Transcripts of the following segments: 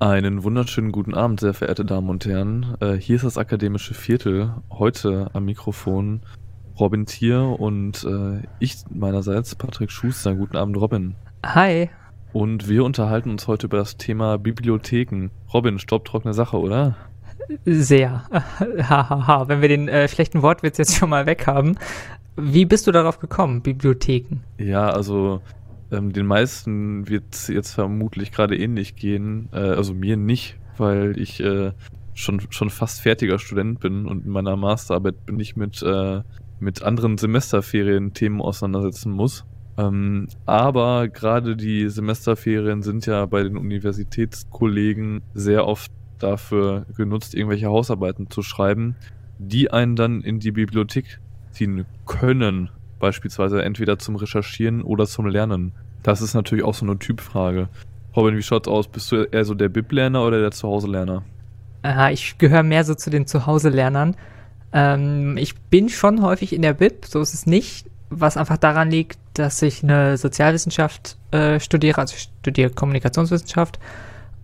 Einen wunderschönen guten Abend, sehr verehrte Damen und Herren. Äh, hier ist das akademische Viertel. Heute am Mikrofon Robin Thier und äh, ich meinerseits, Patrick Schuster. Guten Abend, Robin. Hi. Und wir unterhalten uns heute über das Thema Bibliotheken. Robin, staubtrockene Sache, oder? Sehr. Hahaha, wenn wir den äh, schlechten Wortwitz jetzt schon mal weg haben. Wie bist du darauf gekommen, Bibliotheken? Ja, also ähm, den meisten wird es jetzt vermutlich gerade ähnlich gehen. Äh, also mir nicht, weil ich äh, schon, schon fast fertiger Student bin und in meiner Masterarbeit bin ich mit, äh, mit anderen Semesterferien-Themen auseinandersetzen muss. Ähm, aber gerade die Semesterferien sind ja bei den Universitätskollegen sehr oft dafür genutzt, irgendwelche Hausarbeiten zu schreiben, die einen dann in die Bibliothek ziehen können beispielsweise entweder zum Recherchieren oder zum Lernen. Das ist natürlich auch so eine Typfrage. Robin, wie schaut's aus? Bist du eher so der Bib-Lerner oder der Zuhause-Lerner? Aha, ich gehöre mehr so zu den Zuhause-Lernern. Ähm, ich bin schon häufig in der Bib, so ist es nicht, was einfach daran liegt, dass ich eine Sozialwissenschaft äh, studiere, also ich studiere Kommunikationswissenschaft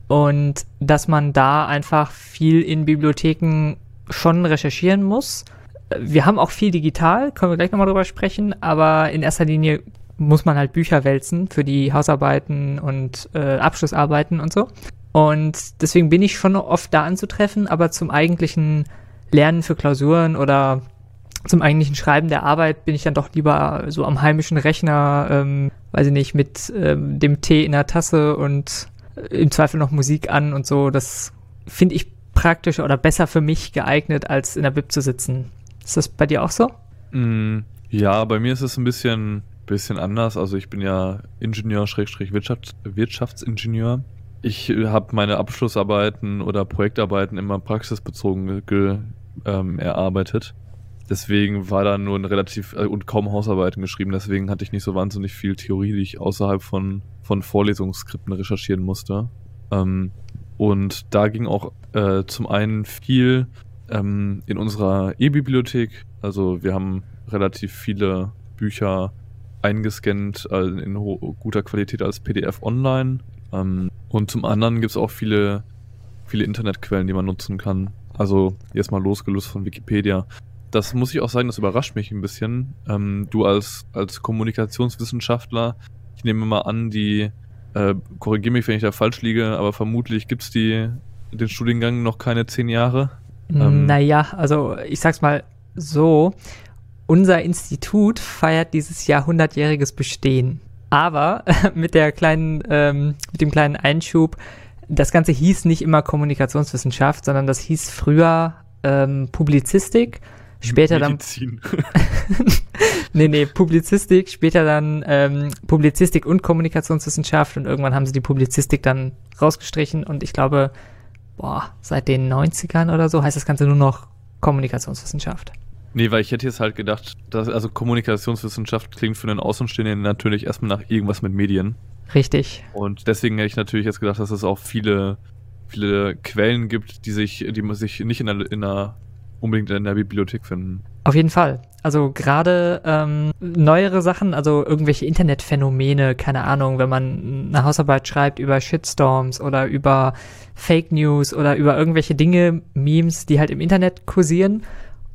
und dass man da einfach viel in Bibliotheken schon recherchieren muss wir haben auch viel digital, können wir gleich nochmal drüber sprechen, aber in erster Linie muss man halt Bücher wälzen für die Hausarbeiten und äh, Abschlussarbeiten und so. Und deswegen bin ich schon oft da anzutreffen, aber zum eigentlichen Lernen für Klausuren oder zum eigentlichen Schreiben der Arbeit bin ich dann doch lieber so am heimischen Rechner, ähm, weiß ich nicht, mit ähm, dem Tee in der Tasse und äh, im Zweifel noch Musik an und so. Das finde ich praktischer oder besser für mich geeignet, als in der Bib zu sitzen. Ist das bei dir auch so? Mm, ja, bei mir ist es ein bisschen, bisschen anders. Also ich bin ja Ingenieur, Schrägstrich Wirtschaft, Wirtschaftsingenieur. Ich habe meine Abschlussarbeiten oder Projektarbeiten immer praxisbezogen ge, ähm, erarbeitet. Deswegen war da nur ein relativ äh, und kaum Hausarbeiten geschrieben. Deswegen hatte ich nicht so wahnsinnig viel Theorie, die ich außerhalb von, von Vorlesungsskripten recherchieren musste. Ähm, und da ging auch äh, zum einen viel ähm, in unserer E-Bibliothek. Also wir haben relativ viele Bücher eingescannt äh, in guter Qualität als PDF online. Ähm, und zum anderen gibt es auch viele, viele Internetquellen, die man nutzen kann. Also jetzt mal losgelöst von Wikipedia. Das muss ich auch sagen, das überrascht mich ein bisschen. Ähm, du als, als Kommunikationswissenschaftler, ich nehme mal an, die, äh, korrigiere mich, wenn ich da falsch liege, aber vermutlich gibt es den Studiengang noch keine zehn Jahre. Ähm, naja, also ich sag's mal so, unser Institut feiert dieses Jahr 100-jähriges Bestehen. Aber mit der kleinen, ähm, mit dem kleinen Einschub, das Ganze hieß nicht immer Kommunikationswissenschaft, sondern das hieß früher ähm, Publizistik, später Medizin. dann. nee, nee, Publizistik, später dann ähm, Publizistik und Kommunikationswissenschaft und irgendwann haben sie die Publizistik dann rausgestrichen und ich glaube, boah, seit den 90ern oder so heißt das Ganze nur noch Kommunikationswissenschaft. Nee, weil ich hätte jetzt halt gedacht, dass, also Kommunikationswissenschaft klingt für einen Außenstehenden natürlich erstmal nach irgendwas mit Medien. Richtig. Und deswegen hätte ich natürlich jetzt gedacht, dass es auch viele, viele Quellen gibt, die sich, die man sich nicht in der, in der unbedingt in der Bibliothek finden. Auf jeden Fall. Also gerade ähm, neuere Sachen, also irgendwelche Internetphänomene, keine Ahnung, wenn man eine Hausarbeit schreibt über Shitstorms oder über Fake News oder über irgendwelche Dinge, Memes, die halt im Internet kursieren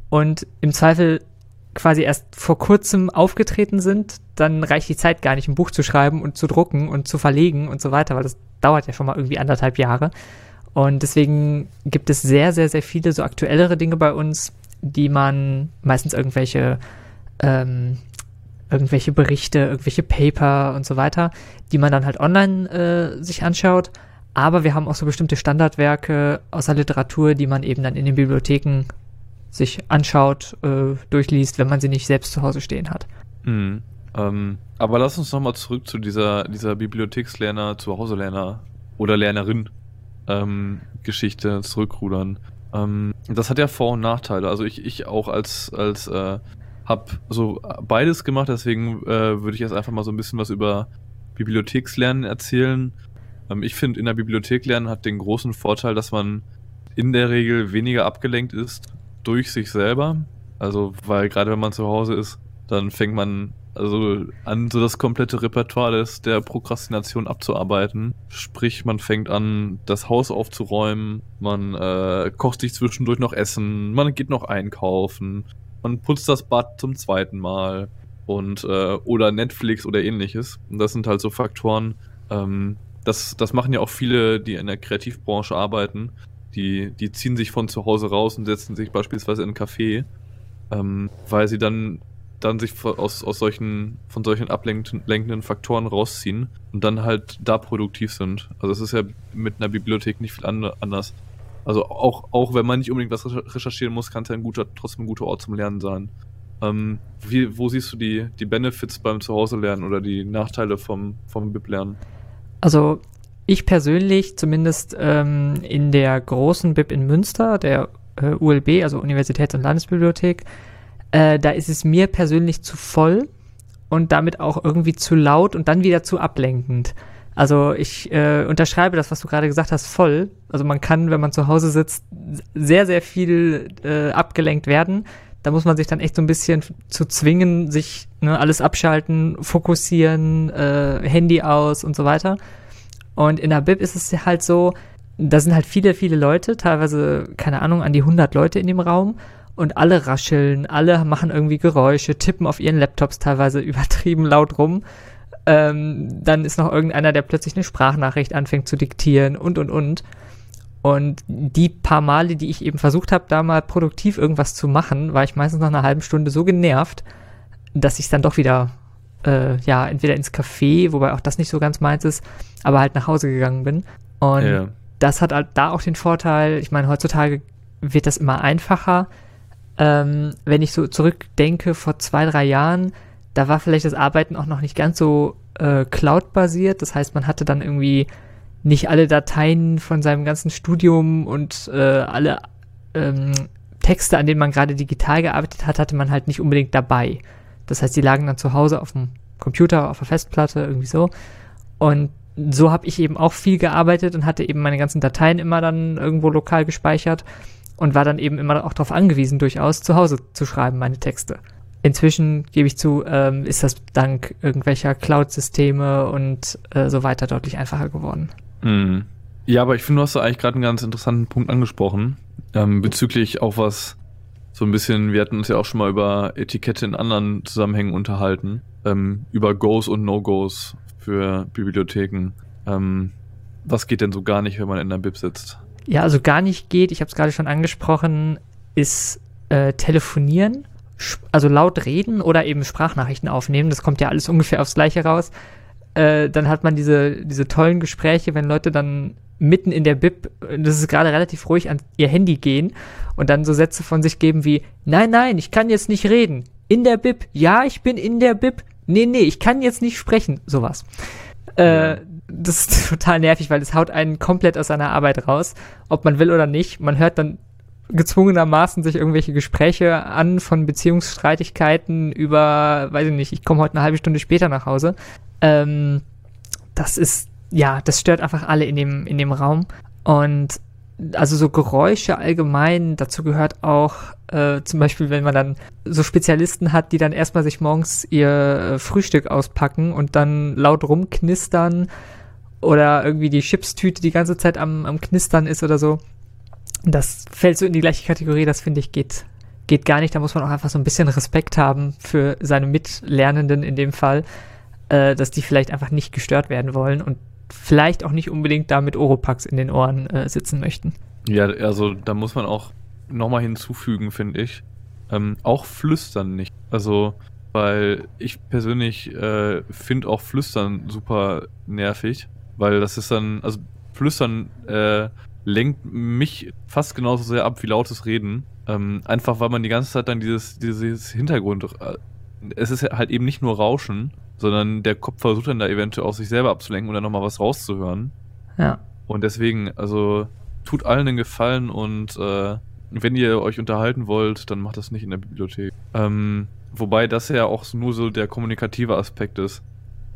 und im Zweifel quasi erst vor kurzem aufgetreten sind, dann reicht die Zeit gar nicht, ein Buch zu schreiben und zu drucken und zu verlegen und so weiter, weil das dauert ja schon mal irgendwie anderthalb Jahre. Und deswegen gibt es sehr, sehr, sehr viele so aktuellere Dinge bei uns, die man meistens irgendwelche, ähm, irgendwelche Berichte, irgendwelche Paper und so weiter, die man dann halt online äh, sich anschaut. Aber wir haben auch so bestimmte Standardwerke aus der Literatur, die man eben dann in den Bibliotheken sich anschaut, äh, durchliest, wenn man sie nicht selbst zu Hause stehen hat. Mhm. Ähm, aber lass uns nochmal zurück zu dieser, dieser Bibliothekslerner, Zuhause-Lerner oder Lernerin ähm, Geschichte zurückrudern. Ähm, das hat ja Vor- und Nachteile. Also ich, ich auch als, als äh, hab so beides gemacht, deswegen äh, würde ich jetzt einfach mal so ein bisschen was über Bibliothekslernen erzählen. Ähm, ich finde, in der Bibliothek lernen hat den großen Vorteil, dass man in der Regel weniger abgelenkt ist durch sich selber. Also, weil gerade wenn man zu Hause ist, dann fängt man also an so das komplette Repertoire des, der Prokrastination abzuarbeiten. Sprich, man fängt an, das Haus aufzuräumen, man äh, kocht sich zwischendurch noch Essen, man geht noch einkaufen, man putzt das Bad zum zweiten Mal und äh, oder Netflix oder ähnliches. Und das sind halt so Faktoren, ähm, das, das machen ja auch viele, die in der Kreativbranche arbeiten. Die, die ziehen sich von zu Hause raus und setzen sich beispielsweise in einen Café, ähm, weil sie dann, dann sich aus, aus solchen, von solchen ablenkenden Faktoren rausziehen und dann halt da produktiv sind. Also es ist ja mit einer Bibliothek nicht viel anders. Also auch, auch wenn man nicht unbedingt was recherchieren muss, kann es ja ein guter, trotzdem ein guter Ort zum Lernen sein. Ähm, wie, wo siehst du die, die Benefits beim Zuhause lernen oder die Nachteile vom, vom BIP-Lernen? Also ich persönlich, zumindest ähm, in der großen BIP in Münster, der äh, ULB, also Universitäts- und Landesbibliothek, äh, da ist es mir persönlich zu voll und damit auch irgendwie zu laut und dann wieder zu ablenkend. Also ich äh, unterschreibe das, was du gerade gesagt hast, voll. Also man kann, wenn man zu Hause sitzt, sehr, sehr viel äh, abgelenkt werden. Da muss man sich dann echt so ein bisschen zu zwingen, sich ne, alles abschalten, fokussieren, äh, Handy aus und so weiter. Und in der Bib ist es halt so, da sind halt viele, viele Leute, teilweise, keine Ahnung, an die 100 Leute in dem Raum und alle rascheln, alle machen irgendwie Geräusche, tippen auf ihren Laptops teilweise übertrieben laut rum. Ähm, dann ist noch irgendeiner, der plötzlich eine Sprachnachricht anfängt zu diktieren und, und, und. Und die paar Male, die ich eben versucht habe, da mal produktiv irgendwas zu machen, war ich meistens nach einer halben Stunde so genervt, dass ich dann doch wieder, äh, ja, entweder ins Café, wobei auch das nicht so ganz meins ist, aber halt nach Hause gegangen bin. Und ja. das hat halt da auch den Vorteil, ich meine, heutzutage wird das immer einfacher. Ähm, wenn ich so zurückdenke, vor zwei, drei Jahren, da war vielleicht das Arbeiten auch noch nicht ganz so äh, cloud-basiert. Das heißt, man hatte dann irgendwie nicht alle Dateien von seinem ganzen Studium und äh, alle ähm, Texte, an denen man gerade digital gearbeitet hat, hatte man halt nicht unbedingt dabei. Das heißt, die lagen dann zu Hause auf dem Computer, auf der Festplatte, irgendwie so. Und so habe ich eben auch viel gearbeitet und hatte eben meine ganzen Dateien immer dann irgendwo lokal gespeichert und war dann eben immer auch darauf angewiesen, durchaus zu Hause zu schreiben, meine Texte. Inzwischen, gebe ich zu, ähm, ist das dank irgendwelcher Cloud-Systeme und äh, so weiter deutlich einfacher geworden. Mhm. Ja, aber ich finde, du hast da eigentlich gerade einen ganz interessanten Punkt angesprochen, ähm, bezüglich auch was so ein bisschen, wir hatten uns ja auch schon mal über Etikette in anderen Zusammenhängen unterhalten, ähm, über Goes und No-Goes für Bibliotheken. Ähm, was geht denn so gar nicht, wenn man in der Bib sitzt? Ja, also gar nicht geht, ich habe es gerade schon angesprochen, ist äh, telefonieren, also laut reden oder eben Sprachnachrichten aufnehmen. Das kommt ja alles ungefähr aufs Gleiche raus. Äh, dann hat man diese, diese tollen Gespräche, wenn Leute dann mitten in der Bib, das ist gerade relativ ruhig, an ihr Handy gehen und dann so Sätze von sich geben wie, nein, nein, ich kann jetzt nicht reden. In der Bib, ja, ich bin in der Bib. Nee, nee, ich kann jetzt nicht sprechen. Sowas. Äh, das ist total nervig, weil es haut einen komplett aus seiner Arbeit raus, ob man will oder nicht. Man hört dann gezwungenermaßen sich irgendwelche Gespräche an von Beziehungsstreitigkeiten über, weiß ich nicht, ich komme heute eine halbe Stunde später nach Hause. Ähm, das ist, ja, das stört einfach alle in dem, in dem Raum. Und also so Geräusche allgemein, dazu gehört auch äh, zum Beispiel, wenn man dann so Spezialisten hat, die dann erstmal sich morgens ihr äh, Frühstück auspacken und dann laut rumknistern oder irgendwie die Chipstüte die ganze Zeit am, am Knistern ist oder so. Das fällt so in die gleiche Kategorie, das finde ich geht, geht gar nicht. Da muss man auch einfach so ein bisschen Respekt haben für seine Mitlernenden in dem Fall, äh, dass die vielleicht einfach nicht gestört werden wollen und vielleicht auch nicht unbedingt da mit Oropax in den Ohren äh, sitzen möchten. Ja, also da muss man auch nochmal hinzufügen, finde ich. Ähm, auch flüstern nicht. Also, weil ich persönlich äh, finde auch flüstern super nervig, weil das ist dann, also flüstern äh, lenkt mich fast genauso sehr ab wie lautes Reden. Ähm, einfach weil man die ganze Zeit dann dieses, dieses Hintergrund. Äh, es ist halt eben nicht nur Rauschen, sondern der Kopf versucht dann da eventuell auch sich selber abzulenken oder nochmal was rauszuhören. Ja. Und deswegen, also tut allen den Gefallen und äh, wenn ihr euch unterhalten wollt, dann macht das nicht in der Bibliothek. Ähm, wobei das ja auch nur so der kommunikative Aspekt ist.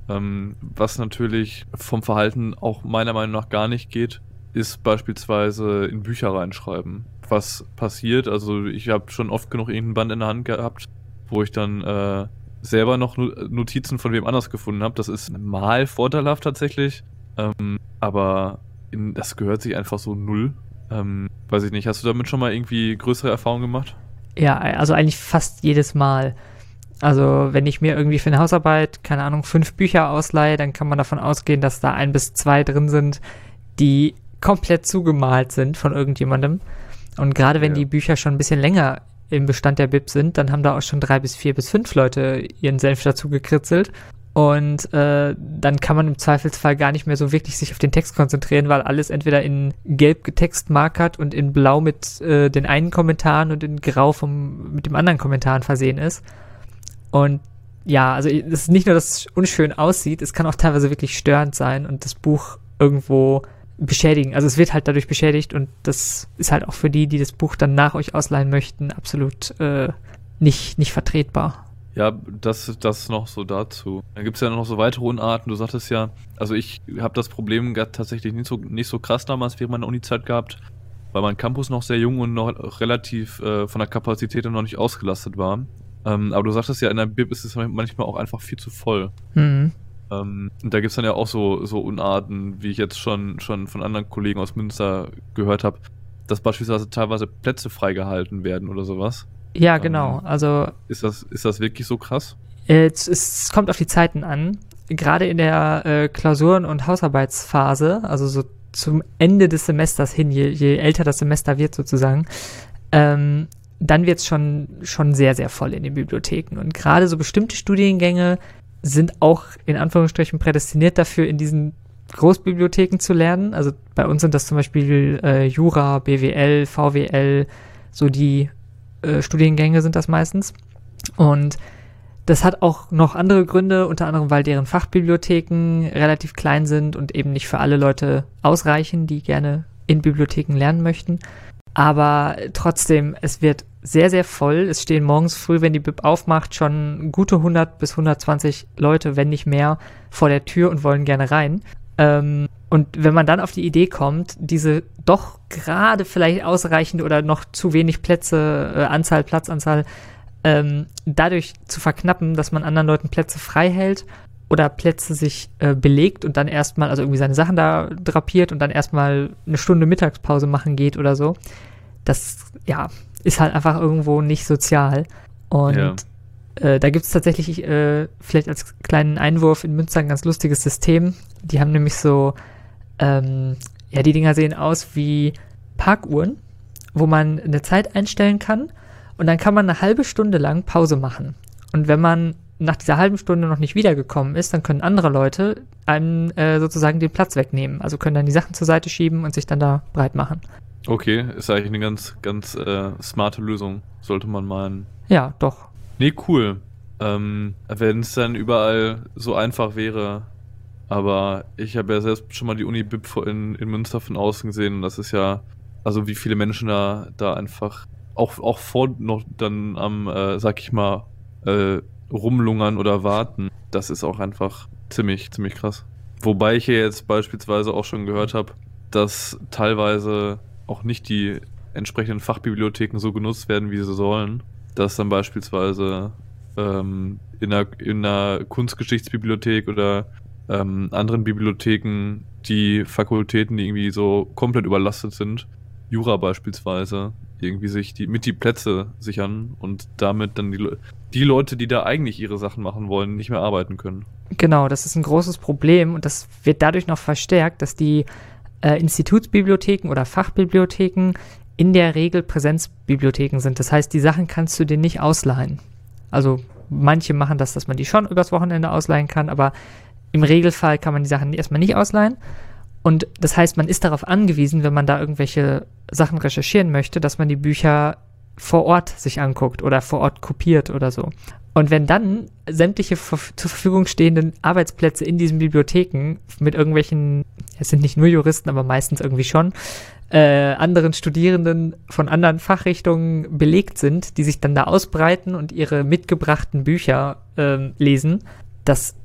Ähm, was natürlich vom Verhalten auch meiner Meinung nach gar nicht geht, ist beispielsweise in Bücher reinschreiben. Was passiert, also ich habe schon oft genug irgendeinen Band in der Hand gehabt, wo ich dann äh, selber noch Notizen von wem anders gefunden habe. Das ist mal vorteilhaft tatsächlich. Ähm, aber in, das gehört sich einfach so null. Ähm, weiß ich nicht. Hast du damit schon mal irgendwie größere Erfahrungen gemacht? Ja, also eigentlich fast jedes Mal. Also wenn ich mir irgendwie für eine Hausarbeit, keine Ahnung, fünf Bücher ausleihe, dann kann man davon ausgehen, dass da ein bis zwei drin sind, die komplett zugemalt sind von irgendjemandem. Und gerade wenn ja. die Bücher schon ein bisschen länger im Bestand der Bib sind, dann haben da auch schon drei bis vier bis fünf Leute ihren Senf dazu gekritzelt. Und äh, dann kann man im Zweifelsfall gar nicht mehr so wirklich sich auf den Text konzentrieren, weil alles entweder in gelb getextmarkert und in blau mit äh, den einen Kommentaren und in grau vom, mit dem anderen Kommentaren versehen ist. Und ja, also es ist nicht nur, dass es unschön aussieht, es kann auch teilweise wirklich störend sein und das Buch irgendwo beschädigen. Also es wird halt dadurch beschädigt und das ist halt auch für die, die das Buch dann nach euch ausleihen möchten, absolut äh, nicht, nicht vertretbar. Ja, das, das noch so dazu. Dann gibt es ja noch so weitere Unarten. Du sagtest ja, also ich habe das Problem tatsächlich nicht so, nicht so krass damals während meiner Uni-Zeit gehabt, weil mein Campus noch sehr jung und noch relativ äh, von der Kapazität noch nicht ausgelastet war. Ähm, aber du sagtest ja, in der Bib ist es manchmal auch einfach viel zu voll. Mhm. Ähm, und da gibt es dann ja auch so, so Unarten, wie ich jetzt schon, schon von anderen Kollegen aus Münster gehört habe, dass beispielsweise teilweise Plätze freigehalten werden oder sowas. Ja, genau. Ähm, also ist das, ist das wirklich so krass? Es, es kommt auf die Zeiten an. Gerade in der äh, Klausuren- und Hausarbeitsphase, also so zum Ende des Semesters hin, je, je älter das Semester wird sozusagen, ähm, dann wird es schon, schon sehr, sehr voll in den Bibliotheken. Und gerade so bestimmte Studiengänge sind auch in Anführungsstrichen prädestiniert dafür, in diesen Großbibliotheken zu lernen. Also bei uns sind das zum Beispiel äh, Jura, BWL, VWL, so die äh, Studiengänge sind das meistens. Und das hat auch noch andere Gründe, unter anderem, weil deren Fachbibliotheken relativ klein sind und eben nicht für alle Leute ausreichen, die gerne in Bibliotheken lernen möchten. Aber trotzdem, es wird sehr, sehr voll. Es stehen morgens früh, wenn die Bib aufmacht, schon gute 100 bis 120 Leute, wenn nicht mehr, vor der Tür und wollen gerne rein. Ähm, und wenn man dann auf die Idee kommt, diese doch gerade vielleicht ausreichende oder noch zu wenig Plätze, äh, Anzahl, Platzanzahl, ähm, dadurch zu verknappen, dass man anderen Leuten Plätze frei hält oder Plätze sich äh, belegt und dann erstmal, also irgendwie seine Sachen da drapiert und dann erstmal eine Stunde Mittagspause machen geht oder so. Das, ja, ist halt einfach irgendwo nicht sozial. Und ja. äh, da gibt es tatsächlich äh, vielleicht als kleinen Einwurf in Münster ein ganz lustiges System. Die haben nämlich so, ähm, ja, die Dinger sehen aus wie Parkuhren, wo man eine Zeit einstellen kann und dann kann man eine halbe Stunde lang Pause machen. Und wenn man nach dieser halben Stunde noch nicht wiedergekommen ist, dann können andere Leute einem äh, sozusagen den Platz wegnehmen. Also können dann die Sachen zur Seite schieben und sich dann da breit machen. Okay, ist eigentlich eine ganz, ganz äh, smarte Lösung, sollte man meinen. Ja, doch. Nee, cool. Ähm, Wenn es dann überall so einfach wäre. Aber ich habe ja selbst schon mal die Uni BIP in, in Münster von außen gesehen und das ist ja, also wie viele Menschen da, da einfach auch, auch vor noch dann am, äh, sag ich mal, äh, rumlungern oder warten. Das ist auch einfach ziemlich, ziemlich krass. Wobei ich ja jetzt beispielsweise auch schon gehört habe, dass teilweise auch nicht die entsprechenden Fachbibliotheken so genutzt werden, wie sie sollen. Dass dann beispielsweise ähm, in, einer, in einer Kunstgeschichtsbibliothek oder ähm, anderen Bibliotheken die Fakultäten, die irgendwie so komplett überlastet sind, Jura beispielsweise, irgendwie sich die, mit die Plätze sichern und damit dann die, die Leute, die da eigentlich ihre Sachen machen wollen, nicht mehr arbeiten können. Genau, das ist ein großes Problem und das wird dadurch noch verstärkt, dass die äh, Institutsbibliotheken oder Fachbibliotheken in der Regel Präsenzbibliotheken sind. Das heißt, die Sachen kannst du dir nicht ausleihen. Also manche machen das, dass man die schon übers Wochenende ausleihen kann, aber im Regelfall kann man die Sachen erstmal nicht ausleihen. Und das heißt, man ist darauf angewiesen, wenn man da irgendwelche Sachen recherchieren möchte, dass man die Bücher vor Ort sich anguckt oder vor Ort kopiert oder so. Und wenn dann sämtliche zur Verfügung stehenden Arbeitsplätze in diesen Bibliotheken mit irgendwelchen, es sind nicht nur Juristen, aber meistens irgendwie schon, äh, anderen Studierenden von anderen Fachrichtungen belegt sind, die sich dann da ausbreiten und ihre mitgebrachten Bücher äh, lesen, das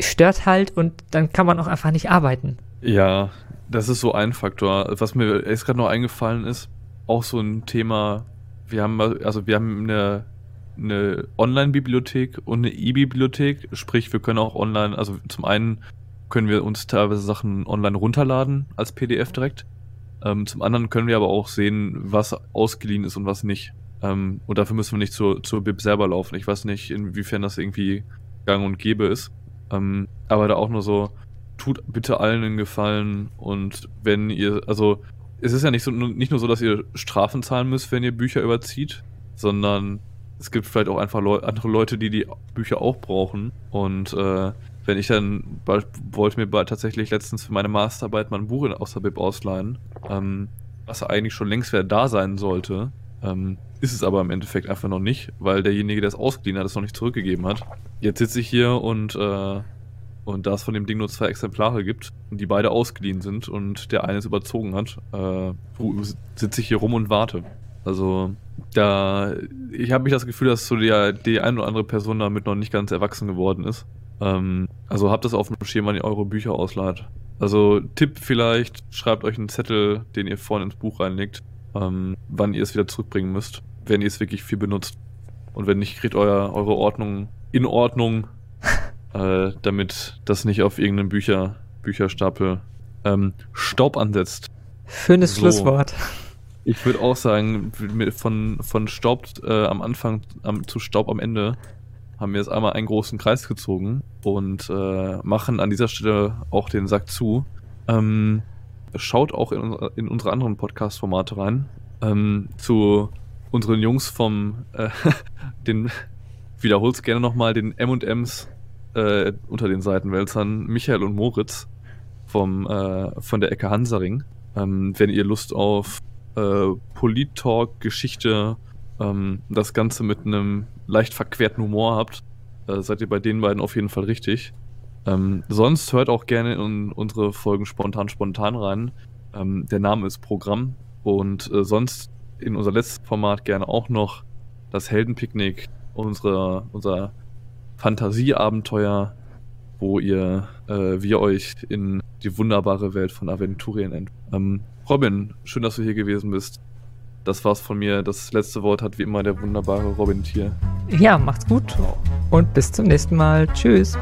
stört halt und dann kann man auch einfach nicht arbeiten. Ja, das ist so ein Faktor. Was mir jetzt gerade noch eingefallen ist, auch so ein Thema, wir haben also wir haben eine eine Online-Bibliothek und eine E-Bibliothek. Sprich, wir können auch online, also zum einen können wir uns teilweise Sachen online runterladen als PDF direkt. Ähm, zum anderen können wir aber auch sehen, was ausgeliehen ist und was nicht. Ähm, und dafür müssen wir nicht zur, zur Bib selber laufen. Ich weiß nicht, inwiefern das irgendwie gang und gäbe ist. Ähm, aber da auch nur so, tut bitte allen einen Gefallen und wenn ihr, also es ist ja nicht, so, nicht nur so, dass ihr Strafen zahlen müsst, wenn ihr Bücher überzieht, sondern es gibt vielleicht auch einfach Leu andere Leute, die die Bücher auch brauchen. Und äh, wenn ich dann wollte mir tatsächlich letztens für meine Masterarbeit mal ein Buch aus der Bib ausleihen, ähm, was eigentlich schon längst wieder da sein sollte, ähm, ist es aber im Endeffekt einfach noch nicht, weil derjenige, der es ausgeliehen hat, es noch nicht zurückgegeben hat. Jetzt sitze ich hier und äh, und da es von dem Ding nur zwei Exemplare gibt die beide ausgeliehen sind und der eine es überzogen hat, äh, sitze ich hier rum und warte. Also da, ich habe mich das Gefühl, dass so die, die eine oder andere Person damit noch nicht ganz erwachsen geworden ist. Ähm, also habt das auf dem Schema, wenn ihr eure Bücher ausleiht. Also Tipp vielleicht, schreibt euch einen Zettel, den ihr vorne ins Buch reinlegt, ähm, wann ihr es wieder zurückbringen müsst, wenn ihr es wirklich viel benutzt. Und wenn nicht, kriegt euer, eure Ordnung in Ordnung, äh, damit das nicht auf irgendeinem Bücher, Bücherstapel ähm, Staub ansetzt. Schönes so. Schlusswort. Ich würde auch sagen, von, von Staub äh, am Anfang am, zu Staub am Ende haben wir jetzt einmal einen großen Kreis gezogen und äh, machen an dieser Stelle auch den Sack zu. Ähm, schaut auch in, in unsere anderen Podcast-Formate rein. Ähm, zu unseren Jungs vom, äh, den, wiederhol's gerne nochmal, den M&M's äh, unter den Seitenwälzern, Michael und Moritz vom, äh, von der Ecke Hansaring. Ähm, wenn ihr Lust auf äh, Polit-Talk, Geschichte, ähm, das Ganze mit einem leicht verquerten Humor habt, äh, seid ihr bei den beiden auf jeden Fall richtig. Ähm, sonst hört auch gerne in unsere Folgen spontan spontan rein. Ähm, der Name ist Programm und äh, sonst in unser letztes Format gerne auch noch das Heldenpicknick, unsere, unser Fantasieabenteuer, wo ihr, äh, wir euch in die wunderbare Welt von Aventurien ent. Ähm, Robin, schön, dass du hier gewesen bist. Das war's von mir. Das letzte Wort hat wie immer der wunderbare Robin Tier. Ja, macht's gut und bis zum nächsten Mal. Tschüss.